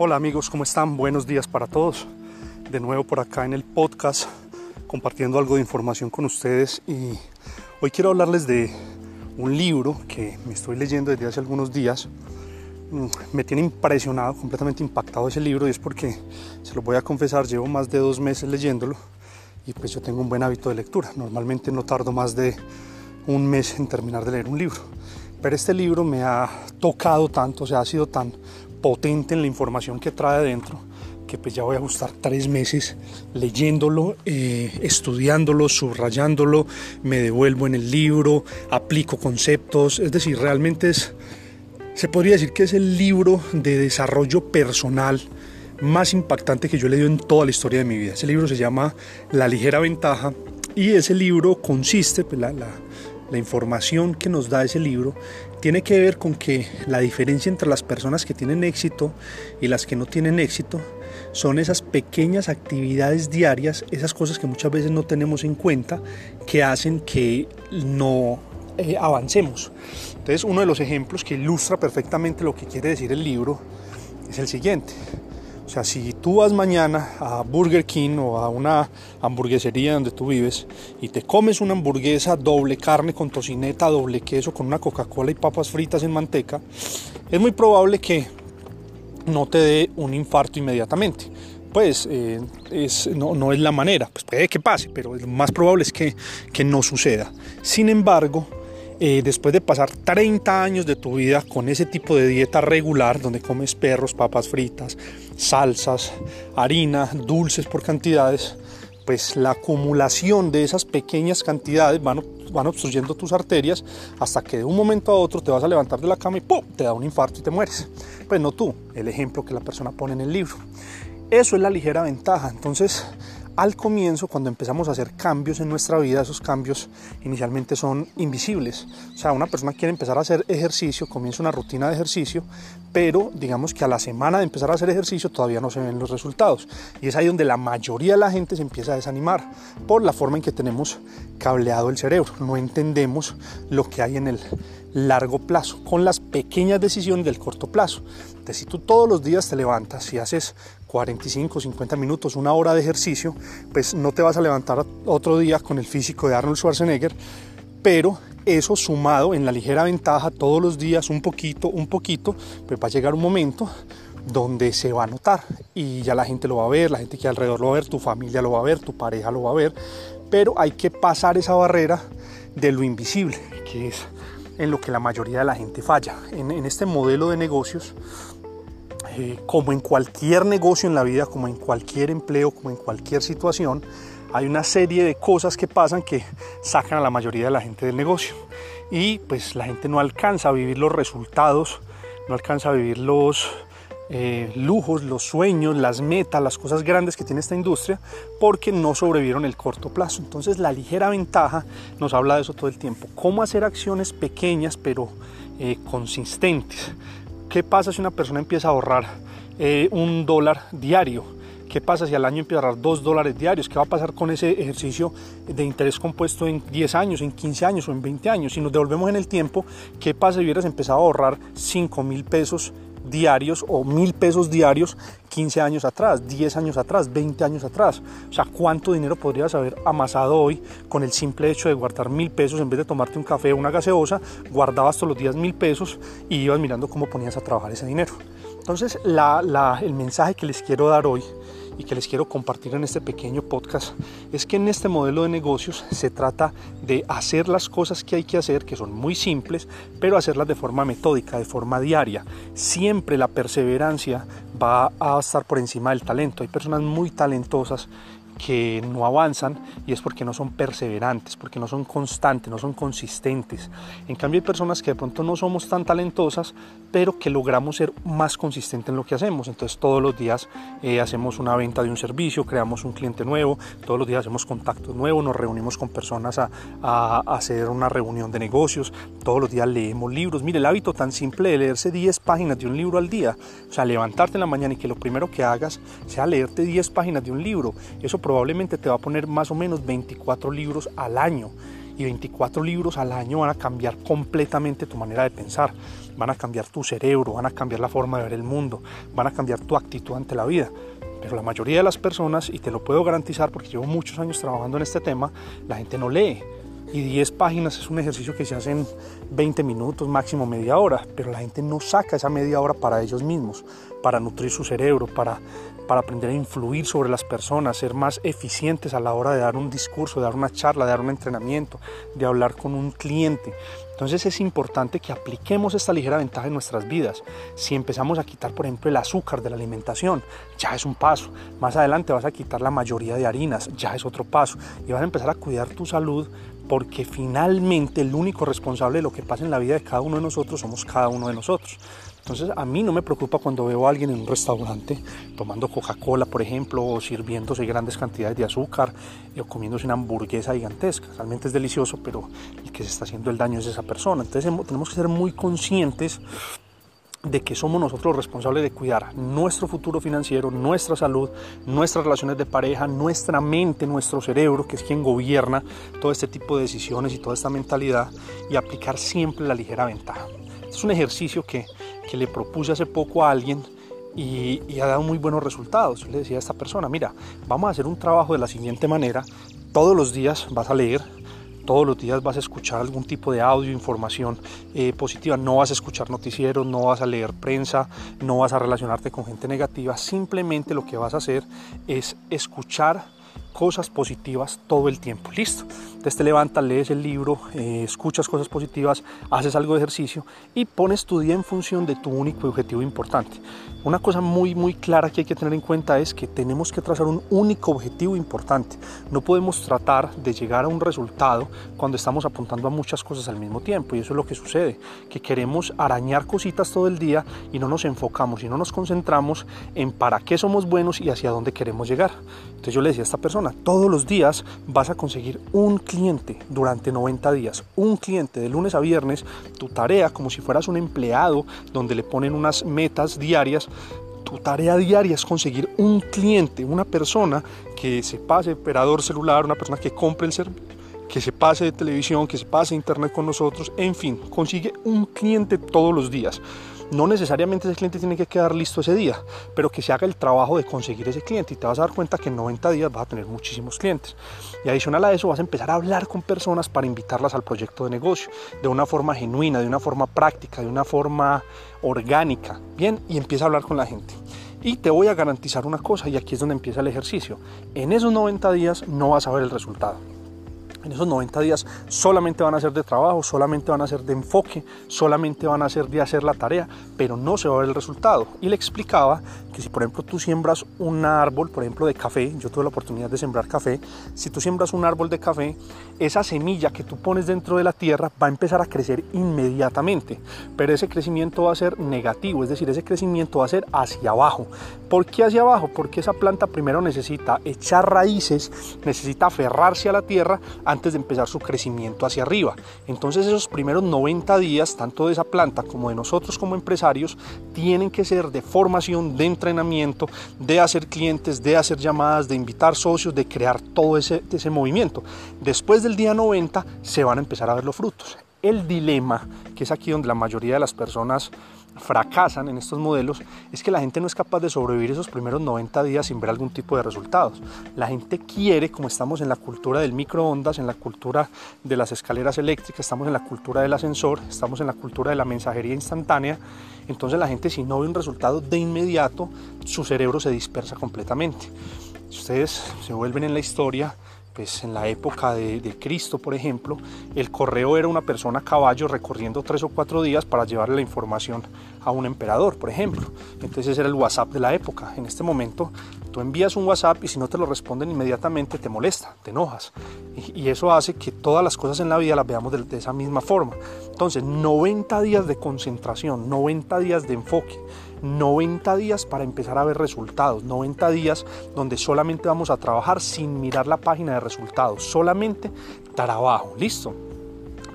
Hola amigos, ¿cómo están? Buenos días para todos. De nuevo por acá en el podcast compartiendo algo de información con ustedes y hoy quiero hablarles de un libro que me estoy leyendo desde hace algunos días. Mm, me tiene impresionado, completamente impactado ese libro y es porque, se lo voy a confesar, llevo más de dos meses leyéndolo y pues yo tengo un buen hábito de lectura. Normalmente no tardo más de un mes en terminar de leer un libro. Pero este libro me ha tocado tanto, o sea, ha sido tan potente en la información que trae adentro, que pues ya voy a gustar tres meses leyéndolo, eh, estudiándolo, subrayándolo, me devuelvo en el libro, aplico conceptos, es decir, realmente es, se podría decir que es el libro de desarrollo personal más impactante que yo he leído en toda la historia de mi vida. Ese libro se llama La ligera ventaja y ese libro consiste, pues la, la la información que nos da ese libro tiene que ver con que la diferencia entre las personas que tienen éxito y las que no tienen éxito son esas pequeñas actividades diarias, esas cosas que muchas veces no tenemos en cuenta, que hacen que no eh, avancemos. Entonces uno de los ejemplos que ilustra perfectamente lo que quiere decir el libro es el siguiente. O sea, si tú vas mañana a Burger King o a una hamburguesería donde tú vives y te comes una hamburguesa doble carne con tocineta, doble queso, con una Coca-Cola y papas fritas en manteca, es muy probable que no te dé un infarto inmediatamente. Pues eh, no, es la manera, pues puede que pase, pero lo más probable es que, que no suceda. Sin embargo, eh, después de pasar 30 años de tu vida con ese tipo de dieta regular, donde comes perros, papas fritas, salsas, harina, dulces por cantidades, pues la acumulación de esas pequeñas cantidades van, van obstruyendo tus arterias hasta que de un momento a otro te vas a levantar de la cama y ¡pum! te da un infarto y te mueres. Pues no tú, el ejemplo que la persona pone en el libro. Eso es la ligera ventaja. Entonces, al comienzo, cuando empezamos a hacer cambios en nuestra vida, esos cambios inicialmente son invisibles. O sea, una persona quiere empezar a hacer ejercicio, comienza una rutina de ejercicio, pero digamos que a la semana de empezar a hacer ejercicio todavía no se ven los resultados. Y es ahí donde la mayoría de la gente se empieza a desanimar por la forma en que tenemos cableado el cerebro. No entendemos lo que hay en el largo plazo, con las pequeñas decisiones del corto plazo. Entonces, si tú todos los días te levantas y haces 45, 50 minutos, una hora de ejercicio, pues no te vas a levantar otro día con el físico de Arnold Schwarzenegger, pero eso sumado en la ligera ventaja todos los días, un poquito, un poquito, pues va a llegar un momento donde se va a notar y ya la gente lo va a ver, la gente que alrededor lo va a ver, tu familia lo va a ver, tu pareja lo va a ver, pero hay que pasar esa barrera de lo invisible, que es en lo que la mayoría de la gente falla. En, este modelo de negocios eh, como en cualquier negocio en la vida, como en cualquier empleo, como en cualquier situación, hay una serie de cosas que pasan que sacan a la mayoría de la gente del negocio. Y pues la gente no alcanza a vivir los resultados, no alcanza a vivir los eh, lujos, los sueños, las metas, las cosas grandes que tiene esta industria, porque no sobrevivieron el corto plazo. Entonces la ligera ventaja nos habla de eso todo el tiempo. Cómo hacer acciones pequeñas pero eh, consistentes. ¿Qué pasa si una persona empieza a ahorrar eh, un dólar diario? ¿Qué pasa si al año empieza a ahorrar dos dólares diarios? ¿Qué va a pasar con ese ejercicio de interés compuesto en 10 años, en 15 años o en 20 años? Si nos devolvemos en el tiempo, ¿qué pasa si hubieras empezado a ahorrar 5 mil pesos diarios o mil pesos diarios 15 años atrás, 10 años atrás, 20 años atrás. O sea, ¿cuánto dinero podrías haber amasado hoy con el simple hecho de guardar mil pesos en vez de tomarte un café o una gaseosa? Guardabas todos los días mil pesos y ibas mirando cómo ponías a trabajar ese dinero. Entonces, el mensaje que les quiero dar hoy y que les quiero compartir en este pequeño podcast es que en este modelo de negocios se trata de hacer las cosas que hay que hacer, que son muy simples, pero hacerlas de forma metódica, de forma diaria. Siempre la perseverancia va a estar por encima del talento. Hay personas muy talentosas que no avanzan y es porque no son perseverantes, porque no son constantes, no son consistentes. En cambio hay personas que de pronto no somos tan talentosas, pero que logramos ser más consistentes en lo que hacemos. Entonces todos los días eh, hacemos una venta de un servicio, creamos un cliente nuevo, todos los días hacemos contactos nuevos, nos reunimos con personas a, hacer una reunión de negocios, todos los días leemos libros. Mire, el hábito tan simple de leerse 10 páginas de un libro al día, o sea, levantarte en la mañana y que lo primero que hagas sea leerte 10 páginas de un libro, eso probablemente te va a poner más o menos 24 libros al año. y 24 libros al año van a cambiar completamente tu manera de pensar, van a cambiar tu cerebro, van a cambiar la forma de ver el mundo, van a cambiar tu actitud ante la vida. Pero la mayoría de las personas, y te lo puedo garantizar porque llevo muchos años trabajando en este tema, la gente no lee y 10 páginas es un ejercicio que se hace en 20 minutos, máximo media hora, pero la gente no saca esa media hora para ellos mismos, para nutrir su cerebro, para, para aprender a influir sobre las personas, ser más eficientes a la hora de dar un discurso, de dar una charla, de dar un entrenamiento, de hablar con un cliente. Entonces es importante que apliquemos esta ligera ventaja en nuestras vidas. Si empezamos a quitar, por ejemplo, el azúcar de la alimentación, ya es un paso. Más adelante vas a quitar la mayoría de harinas, ya es otro paso. Y vas a empezar a cuidar tu salud porque finalmente el único responsable de lo que pasa en la vida de cada uno de nosotros somos cada uno de nosotros. Entonces a mí no me preocupa cuando veo a alguien en un restaurante tomando Coca-Cola, por ejemplo, o sirviéndose grandes cantidades de azúcar o comiéndose una hamburguesa gigantesca. Realmente es delicioso, pero el que se está haciendo el daño es esa persona. Entonces tenemos que ser muy conscientes de que somos nosotros responsables de cuidar nuestro futuro financiero, nuestra salud, nuestras relaciones de pareja, nuestra mente, nuestro cerebro, que es quien gobierna todo este tipo de decisiones y toda esta mentalidad, y aplicar siempre la ligera ventaja. Es un ejercicio que, que le propuse hace poco a alguien y, ha dado muy buenos resultados. Yo le decía a esta persona, mira, vamos a hacer un trabajo de la siguiente manera, todos los días vas a leer todos los días vas a escuchar algún tipo de audio, información eh, positiva, no vas a escuchar noticieros, no vas a leer prensa, no vas a relacionarte con gente negativa, simplemente lo que vas a hacer es escuchar cosas positivas todo el tiempo. Listo. Entonces te levantas, lees el libro, eh, escuchas cosas positivas, haces algo de ejercicio y pones tu día en función de tu único objetivo importante. Una cosa muy muy clara que hay que tener en cuenta es que tenemos que trazar un único objetivo importante. No podemos tratar de llegar a un resultado cuando estamos apuntando a muchas cosas al mismo tiempo y eso es lo que sucede, que queremos arañar cositas todo el día y no nos enfocamos y no nos concentramos en para qué somos buenos y hacia dónde queremos llegar. Entonces yo le decía a esta todos los días vas a conseguir un cliente durante 90 días, un cliente de lunes a viernes, tu tarea como si fueras un empleado donde le ponen unas metas diarias, tu tarea diaria es conseguir un cliente, una persona que se pase operador celular, una persona que compre el servicio que se pase de televisión, que se pase internet con nosotros, en fin, consigue un cliente todos los días. No necesariamente ese cliente tiene que quedar listo ese día, pero que se haga el trabajo de conseguir ese cliente y te vas a dar cuenta que en 90 días vas a tener muchísimos clientes. Y adicional a eso vas a empezar a hablar con personas para invitarlas al proyecto de negocio de una forma genuina, de una forma práctica, de una forma orgánica. Bien, y empieza a hablar con la gente. Y te voy a garantizar una cosa, y aquí es donde empieza el ejercicio. En esos 90 días no vas a ver el resultado en esos 90 días solamente van a ser de trabajo, solamente van a ser de enfoque, solamente van a ser de hacer la tarea, pero no se va a ver el resultado. Y le explicaba que si por ejemplo tú siembras un árbol, por ejemplo de café, yo tuve la oportunidad de sembrar café, si tú siembras un árbol de café, esa semilla que tú pones dentro de la tierra va a empezar a crecer inmediatamente, pero ese crecimiento va a ser negativo, es decir, ese crecimiento va a ser hacia abajo. ¿Por qué hacia abajo? Porque esa planta primero necesita echar raíces, necesita aferrarse a la tierra antes de empezar su crecimiento hacia arriba. Entonces esos primeros 90 días, tanto de esa planta como de nosotros como empresarios, tienen que ser de formación, de entrenamiento, de hacer clientes, de hacer llamadas, de invitar socios, de crear todo ese, ese movimiento. Después del día 90 se van a empezar a ver los frutos. El dilema, que es aquí donde la mayoría de las personas fracasan en estos modelos es que la gente no es capaz de sobrevivir esos primeros 90 días sin ver algún tipo de resultados. La gente quiere, como estamos en la cultura del microondas, en la cultura de las escaleras eléctricas, estamos en la cultura del ascensor, estamos en la cultura de la mensajería instantánea, entonces la gente si no ve un resultado de inmediato, su cerebro se dispersa completamente. Ustedes se vuelven en la historia, pues en la época de, Cristo, por ejemplo, el correo era una persona a caballo recorriendo tres o cuatro días para llevarle la información a un emperador, por ejemplo. Entonces era el WhatsApp de la época. En este momento tú envías un WhatsApp y si no te lo responden inmediatamente te molesta, te enojas. Y, eso hace que todas las cosas en la vida las veamos de, de esa misma forma. Entonces, 90 días de concentración, 90 días de enfoque 90 días para empezar a ver resultados, 90 días donde solamente vamos a trabajar sin mirar la página de resultados, solamente trabajo, listo.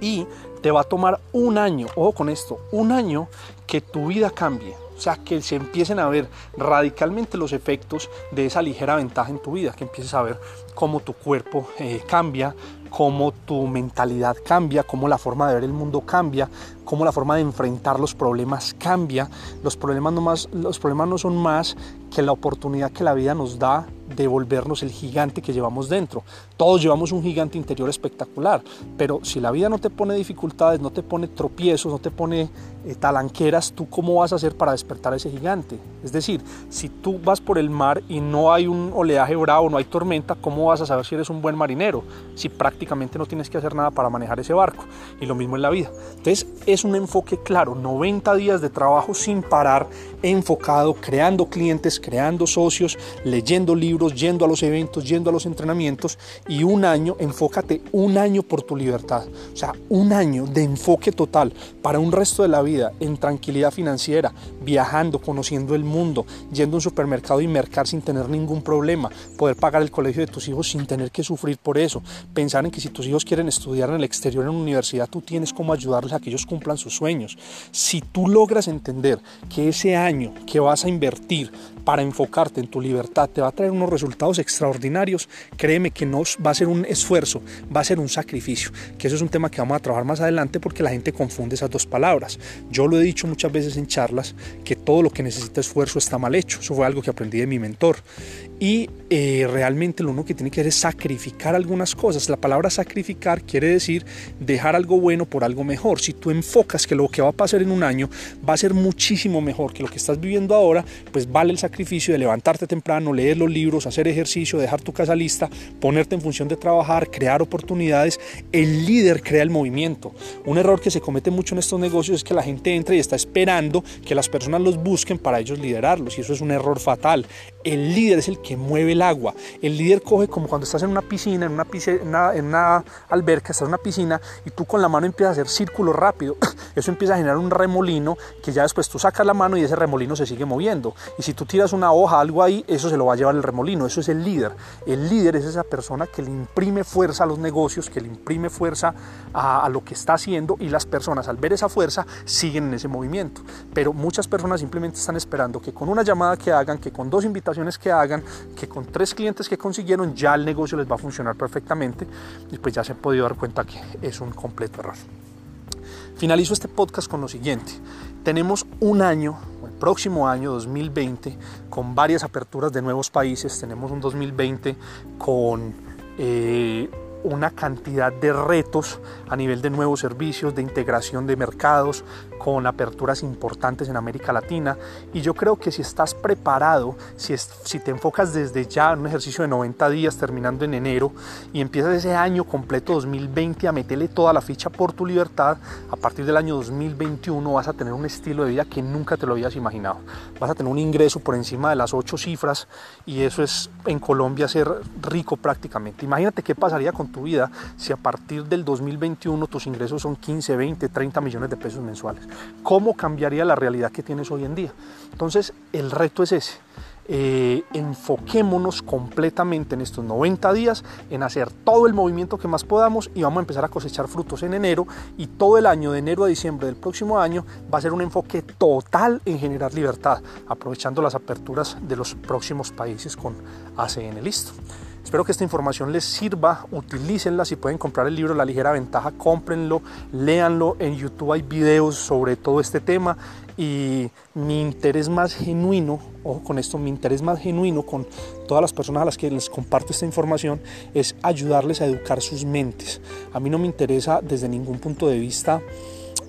Y te va a tomar un año, ojo con esto, un año que tu vida cambie, O sea, que se empiecen a ver radicalmente los efectos de esa ligera ventaja en tu vida, que empieces a ver cómo tu cuerpo eh, cambia, cómo tu mentalidad cambia, cómo la forma de ver el mundo cambia, cómo la forma de enfrentar los problemas cambia. Los problemas no, más, los problemas no son más que la oportunidad que la vida nos da de volvernos el gigante que llevamos dentro. Todos llevamos un gigante interior espectacular, pero si la vida no te pone dificultades, no te pone tropiezos, no te pone eh, talanqueras, ¿tú cómo vas a hacer para despertar ese gigante? Es decir, si tú vas por el mar y no hay un oleaje bravo, no hay tormenta, ¿cómo vas a saber si eres un buen marinero? Si prácticamente no tienes que hacer nada para manejar ese barco. Y lo mismo en la vida. Entonces es un enfoque claro, 90 días de trabajo sin parar, enfocado, creando clientes, creando socios, leyendo libros, yendo a los eventos, yendo a los entrenamientos y un año, enfócate un año por tu libertad. O sea, un año de enfoque total para un resto de la vida en tranquilidad financiera, viajando, conociendo el mundo, yendo a un supermercado y mercar sin tener ningún problema, poder pagar el colegio de tus hijos sin tener que sufrir por eso, pensar en que si tus hijos quieren estudiar en el exterior en una universidad, tú tienes cómo ayudarles a que ellos cumplan sus sueños. Si tú logras entender que ese año que vas a invertir para enfocarte en tu libertad te va a traer unos resultados extraordinarios, créeme que no va a ser un esfuerzo, va a ser un sacrificio, que eso es un tema que vamos a trabajar más adelante porque la gente confunde esas dos palabras. Yo lo he dicho muchas veces en charlas que todo lo que necesita esfuerzo está mal hecho, eso fue algo que aprendí de mi mentor y eh, realmente lo único que tiene que hacer es sacrificar algunas cosas. La palabra sacrificar quiere decir dejar algo bueno por algo mejor. Si tú enfocas que lo que va a pasar en un año va a ser muchísimo mejor que lo que estás viviendo ahora, pues vale el sacrificio de levantarte temprano, leer los libros, hacer ejercicio, dejar tu casa lista, ponerte en función de trabajar, crear oportunidades. El líder crea el movimiento. Un error que se comete mucho en estos negocios es que la gente entra y está esperando que las personas los busquen para ellos liderarlos y eso es un error fatal. El líder es el que mueve el agua. El líder coge como cuando estás en una piscina, en una, piscina, en una alberca, estás en una piscina y tú con la mano empiezas a hacer círculos rápido. Eso empieza a generar un remolino que ya después tú sacas la mano y ese remolino se sigue moviendo. Y si tú tiras una hoja, algo ahí, eso se lo va a llevar el remolino. Eso es el líder. El líder es esa persona que le imprime fuerza a los negocios, que le imprime fuerza a, a lo que está haciendo y las personas al ver esa fuerza siguen en ese movimiento. Pero muchas personas simplemente están esperando que con una llamada que hagan, que con dos invitaciones que hagan, que con tres clientes que consiguieron ya el negocio les va a funcionar perfectamente y pues ya se han podido dar cuenta que es un completo error. Finalizo este podcast con lo siguiente. Tenemos un año, el próximo año 2020, con varias aperturas de nuevos países. Tenemos un 2020 con... Eh, una cantidad de retos a nivel de nuevos servicios, de integración de mercados, con aperturas importantes en América Latina. Y yo creo que si estás preparado, si, si te enfocas desde ya en un ejercicio de 90 días terminando en enero y empiezas ese año completo 2020 a meterle toda la ficha por tu libertad, a partir del año 2021 vas a tener un estilo de vida que nunca te lo habías imaginado. Vas a tener un ingreso por encima de las ocho cifras y eso es en Colombia ser rico prácticamente. Imagínate qué pasaría con tu vida si a partir del 2021 tus ingresos son 15, 20, 30 millones de pesos mensuales. ¿Cómo cambiaría la realidad que tienes hoy en día? Entonces, el reto es ese. Eh, enfoquémonos completamente en estos 90 días en hacer todo el movimiento que más podamos y vamos a empezar a cosechar frutos en enero y todo el año de enero a diciembre del próximo año va a ser un enfoque total en generar libertad aprovechando las aperturas de los próximos países con ACN listo Espero que esta información les sirva, utilícenla, si pueden comprar el libro La ligera ventaja, cómprenlo, léanlo, en YouTube hay videos sobre todo este tema y mi interés más genuino, ojo con esto, mi interés más genuino con todas las personas a las que les comparto esta información es ayudarles a educar sus mentes. A mí no me interesa desde ningún punto de vista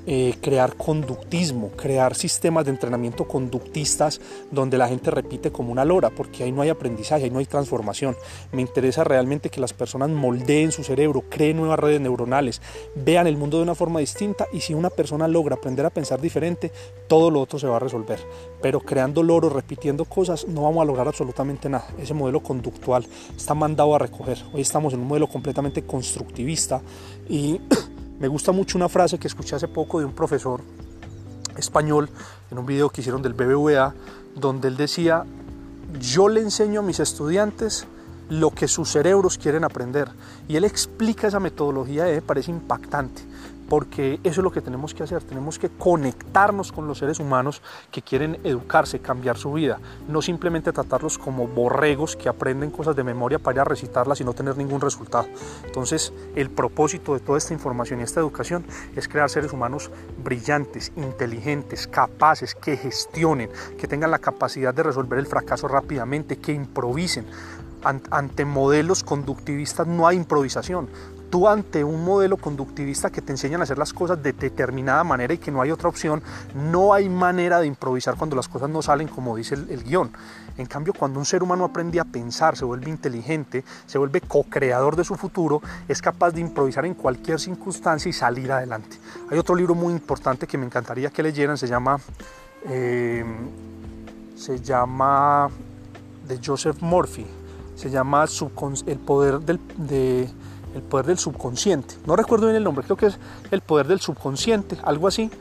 eh, crear conductismo, crear sistemas de entrenamiento conductistas donde la gente repite como una lora, porque ahí no hay aprendizaje, ahí no hay transformación. Me interesa realmente que las personas moldeen su cerebro, creen nuevas redes neuronales, vean el mundo de una forma distinta y si una persona logra aprender a pensar diferente, todo lo otro se va a resolver. Pero creando loros, repitiendo cosas, no vamos a lograr absolutamente nada. Ese modelo conductual está mandado a recoger. Hoy estamos en un modelo completamente constructivista y Me gusta mucho una frase que escuché hace poco de un profesor español en un video que hicieron del BBVA, donde él decía, yo le enseño a mis estudiantes lo que sus cerebros quieren aprender. Y él explica esa metodología me parece impactante. Porque eso es lo que tenemos que hacer, tenemos que conectarnos con los seres humanos que quieren educarse, cambiar su vida, no simplemente tratarlos como borregos que aprenden cosas de memoria para ir a recitarlas y no tener ningún resultado. Entonces, el propósito de toda esta información y esta educación es crear seres humanos brillantes, inteligentes, capaces, que gestionen, que tengan la capacidad de resolver el fracaso rápidamente, que improvisen. Ante modelos conductivistas no hay improvisación tú ante un modelo conductivista que te enseñan a hacer las cosas de determinada manera y que no hay otra opción, no hay manera de improvisar cuando las cosas no salen como dice el, guion. En cambio, cuando un ser humano aprende a pensar, se vuelve inteligente, se vuelve co-creador de su futuro, es capaz de improvisar en cualquier circunstancia y salir adelante. Hay otro libro muy importante que me encantaría que leyeran, se llama... Eh, se llama de Joseph Murphy, se llama El poder del, de, el poder del subconsciente. No recuerdo bien el nombre, creo que es El poder del subconsciente, algo así.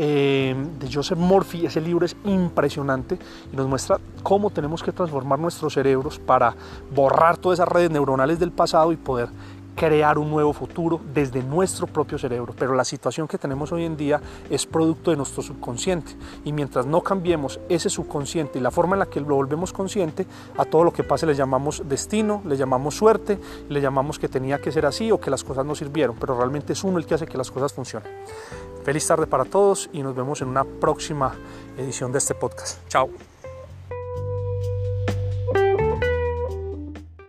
Eh, de Joseph Murphy, ese libro es impresionante y nos muestra cómo tenemos que transformar nuestros cerebros para borrar todas esas redes neuronales del pasado y poder crear un nuevo futuro desde nuestro propio cerebro. Pero la situación que tenemos hoy en día es producto de nuestro subconsciente. Y mientras no cambiemos ese subconsciente y la forma en la que lo volvemos consciente, a todo lo que pase le llamamos destino, le llamamos suerte, le llamamos que tenía que ser así o que las cosas no sirvieron. Pero realmente es uno el que hace que las cosas funcionen. Feliz tarde para todos y nos vemos en una próxima edición de este podcast. Chao.